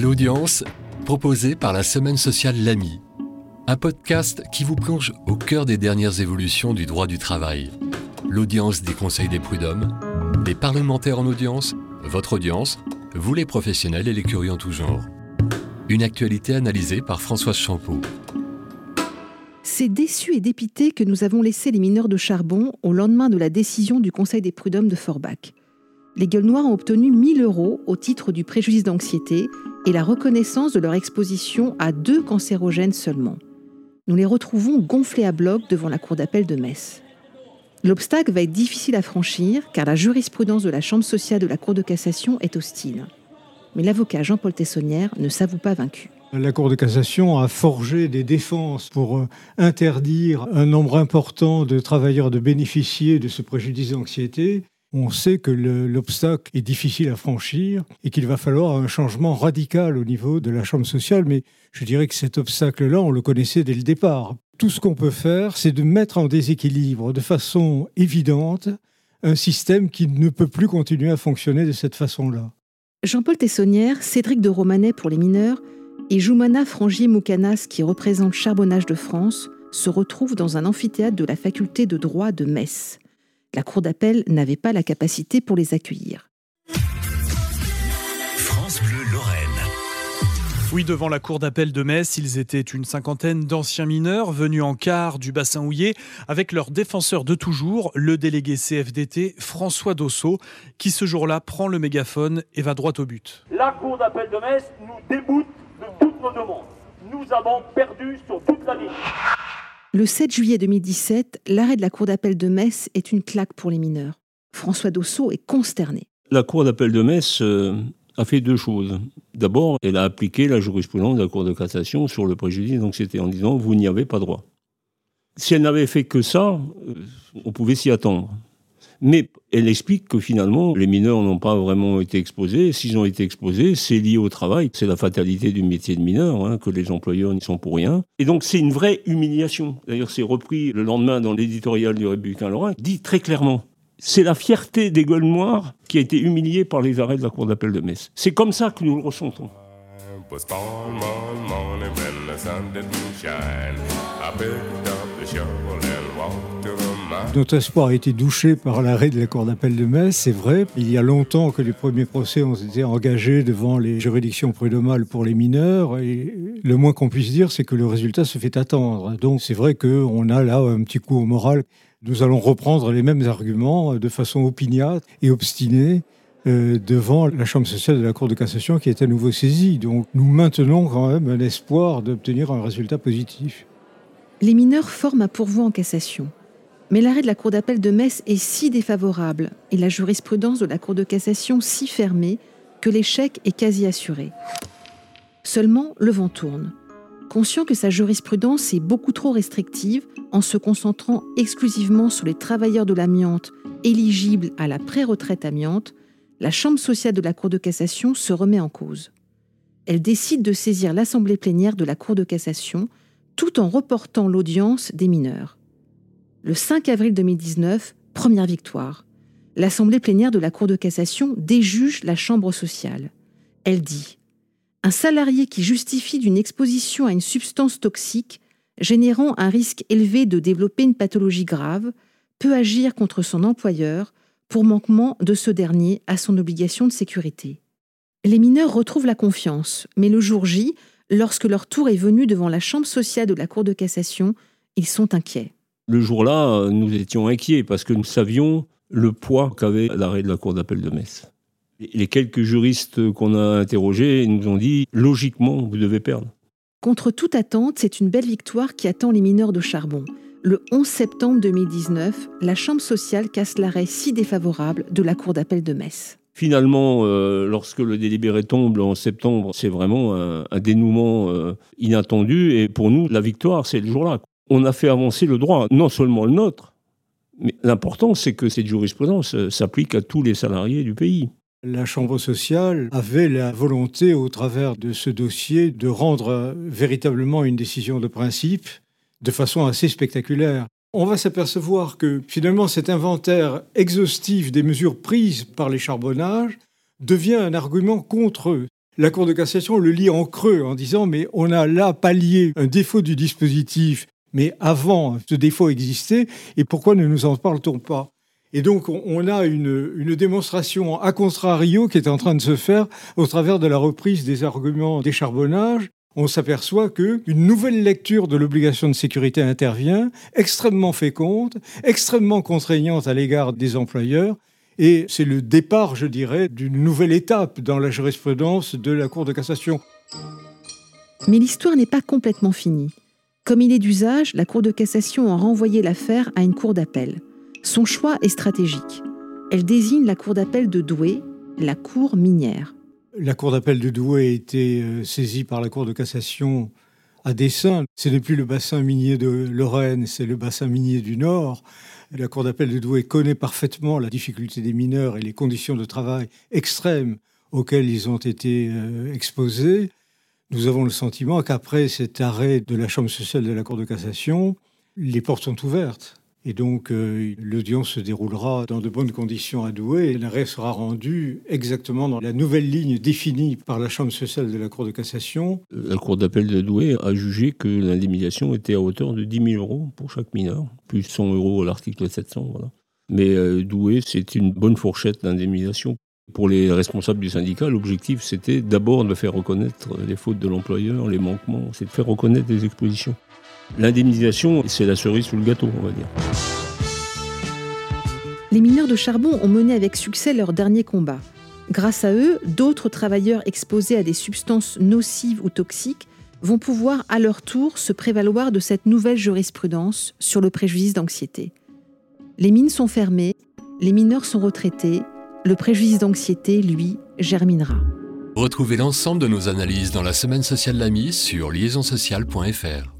L'audience, proposé par la Semaine sociale L'Ami, un podcast qui vous plonge au cœur des dernières évolutions du droit du travail. L'audience des conseils des prud'hommes, des parlementaires en audience, votre audience, vous les professionnels et les curieux en tout genre. Une actualité analysée par Françoise Champeau. C'est déçu et dépité que nous avons laissé les mineurs de charbon au lendemain de la décision du Conseil des prud'hommes de Forbach. Les gueules noires ont obtenu 1000 euros au titre du préjudice d'anxiété et la reconnaissance de leur exposition à deux cancérogènes seulement. Nous les retrouvons gonflés à bloc devant la cour d'appel de Metz. L'obstacle va être difficile à franchir car la jurisprudence de la Chambre sociale de la Cour de cassation est hostile. Mais l'avocat Jean-Paul Tessonnière ne s'avoue pas vaincu. La Cour de cassation a forgé des défenses pour euh, interdire un nombre important de travailleurs de bénéficier de ce préjudice d'anxiété. On sait que l'obstacle est difficile à franchir et qu'il va falloir un changement radical au niveau de la Chambre sociale, mais je dirais que cet obstacle-là, on le connaissait dès le départ. Tout ce qu'on peut faire, c'est de mettre en déséquilibre de façon évidente un système qui ne peut plus continuer à fonctionner de cette façon-là. Jean-Paul Tessonnière, Cédric de Romanet pour les mineurs et Joumana Frangier-Moukanas qui représente Charbonnage de France se retrouvent dans un amphithéâtre de la faculté de droit de Metz. La cour d'appel n'avait pas la capacité pour les accueillir. France Bleu Lorraine. Oui, devant la cour d'appel de Metz, ils étaient une cinquantaine d'anciens mineurs venus en quart du bassin houillé avec leur défenseur de toujours, le délégué CFDT François Dosso, qui ce jour-là prend le mégaphone et va droit au but. La cour d'appel de Metz nous déboute de toutes nos demandes. Nous avons perdu sur toute la ligne. Le 7 juillet 2017, l'arrêt de la Cour d'appel de Metz est une claque pour les mineurs. François Dosso est consterné. La Cour d'appel de Metz euh, a fait deux choses. D'abord, elle a appliqué la jurisprudence de la Cour de cassation sur le préjudice d'anxiété en disant vous n'y avez pas droit. Si elle n'avait fait que ça, euh, on pouvait s'y attendre. Mais elle explique que finalement, les mineurs n'ont pas vraiment été exposés. S'ils ont été exposés, c'est lié au travail. C'est la fatalité du métier de mineur, hein, que les employeurs n'y sont pour rien. Et donc, c'est une vraie humiliation. D'ailleurs, c'est repris le lendemain dans l'éditorial du Républicain Lorrain, dit très clairement. C'est la fierté des gueules noires qui a été humiliée par les arrêts de la Cour d'appel de Metz. C'est comme ça que nous le ressentons. Notre espoir a été douché par l'arrêt de la Cour d'appel de Metz, c'est vrai. Il y a longtemps que les premiers procès ont été engagés devant les juridictions prud'homales pour les mineurs. Et le moins qu'on puisse dire, c'est que le résultat se fait attendre. Donc c'est vrai qu'on a là un petit coup au moral. Nous allons reprendre les mêmes arguments de façon opiniâtre et obstinée euh, devant la Chambre sociale de la Cour de cassation qui est à nouveau saisie. Donc nous maintenons quand même un espoir d'obtenir un résultat positif. Les mineurs forment un pourvoi en cassation. Mais l'arrêt de la Cour d'appel de Metz est si défavorable et la jurisprudence de la Cour de cassation si fermée que l'échec est quasi assuré. Seulement, le vent tourne. Conscient que sa jurisprudence est beaucoup trop restrictive en se concentrant exclusivement sur les travailleurs de l'amiante éligibles à la pré-retraite amiante, la Chambre sociale de la Cour de cassation se remet en cause. Elle décide de saisir l'Assemblée plénière de la Cour de cassation tout en reportant l'audience des mineurs. Le 5 avril 2019, première victoire. L'Assemblée plénière de la Cour de cassation déjuge la Chambre sociale. Elle dit Un salarié qui justifie d'une exposition à une substance toxique générant un risque élevé de développer une pathologie grave peut agir contre son employeur pour manquement de ce dernier à son obligation de sécurité. Les mineurs retrouvent la confiance, mais le jour J, lorsque leur tour est venu devant la Chambre sociale de la Cour de cassation, ils sont inquiets. Le jour-là, nous étions inquiets parce que nous savions le poids qu'avait l'arrêt de la Cour d'appel de Metz. Les quelques juristes qu'on a interrogés nous ont dit logiquement, vous devez perdre. Contre toute attente, c'est une belle victoire qui attend les mineurs de charbon. Le 11 septembre 2019, la Chambre sociale casse l'arrêt si défavorable de la Cour d'appel de Metz. Finalement, euh, lorsque le délibéré tombe en septembre, c'est vraiment un, dénouement euh, inattendu. Et pour nous, la victoire, c'est le jour-là on a fait avancer le droit, non seulement le nôtre, mais l'important, c'est que cette jurisprudence euh, s'applique à tous les salariés du pays. La Chambre sociale avait la volonté, au travers de ce dossier, de rendre euh, véritablement une décision de principe de façon assez spectaculaire. On va s'apercevoir que finalement cet inventaire exhaustif des mesures prises par les charbonnages devient un argument contre eux. la Cour de cassation le lit en creux en disant mais on a là pallié un défaut du dispositif, mais avant ce défaut existait, et pourquoi ne nous en parle-t-on pas? Et donc, on a une, une, démonstration à contrario qui est en train de se faire au travers de la reprise des arguments décharbonnage. On s'aperçoit que une nouvelle lecture de l'obligation de sécurité intervient, extrêmement féconde, extrêmement contraignante à l'égard des employeurs, et c'est le départ, je dirais, d'une nouvelle étape dans la jurisprudence de la Cour de cassation. Mais l'histoire n'est pas complètement finie. Comme il est d'usage, la Cour de cassation a renvoyé l'affaire à une cour d'appel. Son choix est stratégique. Elle désigne la cour d'appel de Douai, la cour minière. La cour d'appel de Douai a été euh, saisie par la Cour de cassation à dessein. Ce n'est plus le bassin minier de Lorraine, c'est le bassin minier du Nord. La Cour d'appel de Douai connaît parfaitement la difficulté des mineurs et les conditions de travail extrêmes auxquelles ils ont été euh, exposés. Nous avons le sentiment qu'après cet arrêt de la Chambre sociale de la Cour de cassation, les portes sont ouvertes. Et donc, euh, l'audience se déroulera dans de bonnes conditions à Douai et l'arrêt sera rendu exactement dans la nouvelle ligne définie par la Chambre sociale de la Cour de cassation. La Cour d'appel de Douai a jugé que l'indemnisation était à hauteur de 10 000 euros pour chaque mineur, plus 100 euros à l'article 700. Voilà. Mais euh, Douai, c'est une bonne fourchette d'indemnisation. Pour les responsables du syndicat, l'objectif, c'était d'abord de faire reconnaître les fautes de l'employeur, les manquements, c'est de faire reconnaître les expositions. L'indemnisation, c'est la cerise sous le gâteau, on va dire. Les mineurs de charbon ont mené avec succès leur dernier combat. Grâce à eux, d'autres travailleurs exposés à des substances nocives ou toxiques vont pouvoir à leur tour se prévaloir de cette nouvelle jurisprudence sur le préjudice d'anxiété. Les mines sont fermées, les mineurs sont retraités, le préjudice d'anxiété, lui, germinera. Retrouvez l'ensemble de nos analyses dans la semaine sociale l'AMI sur liaisonsociale.fr.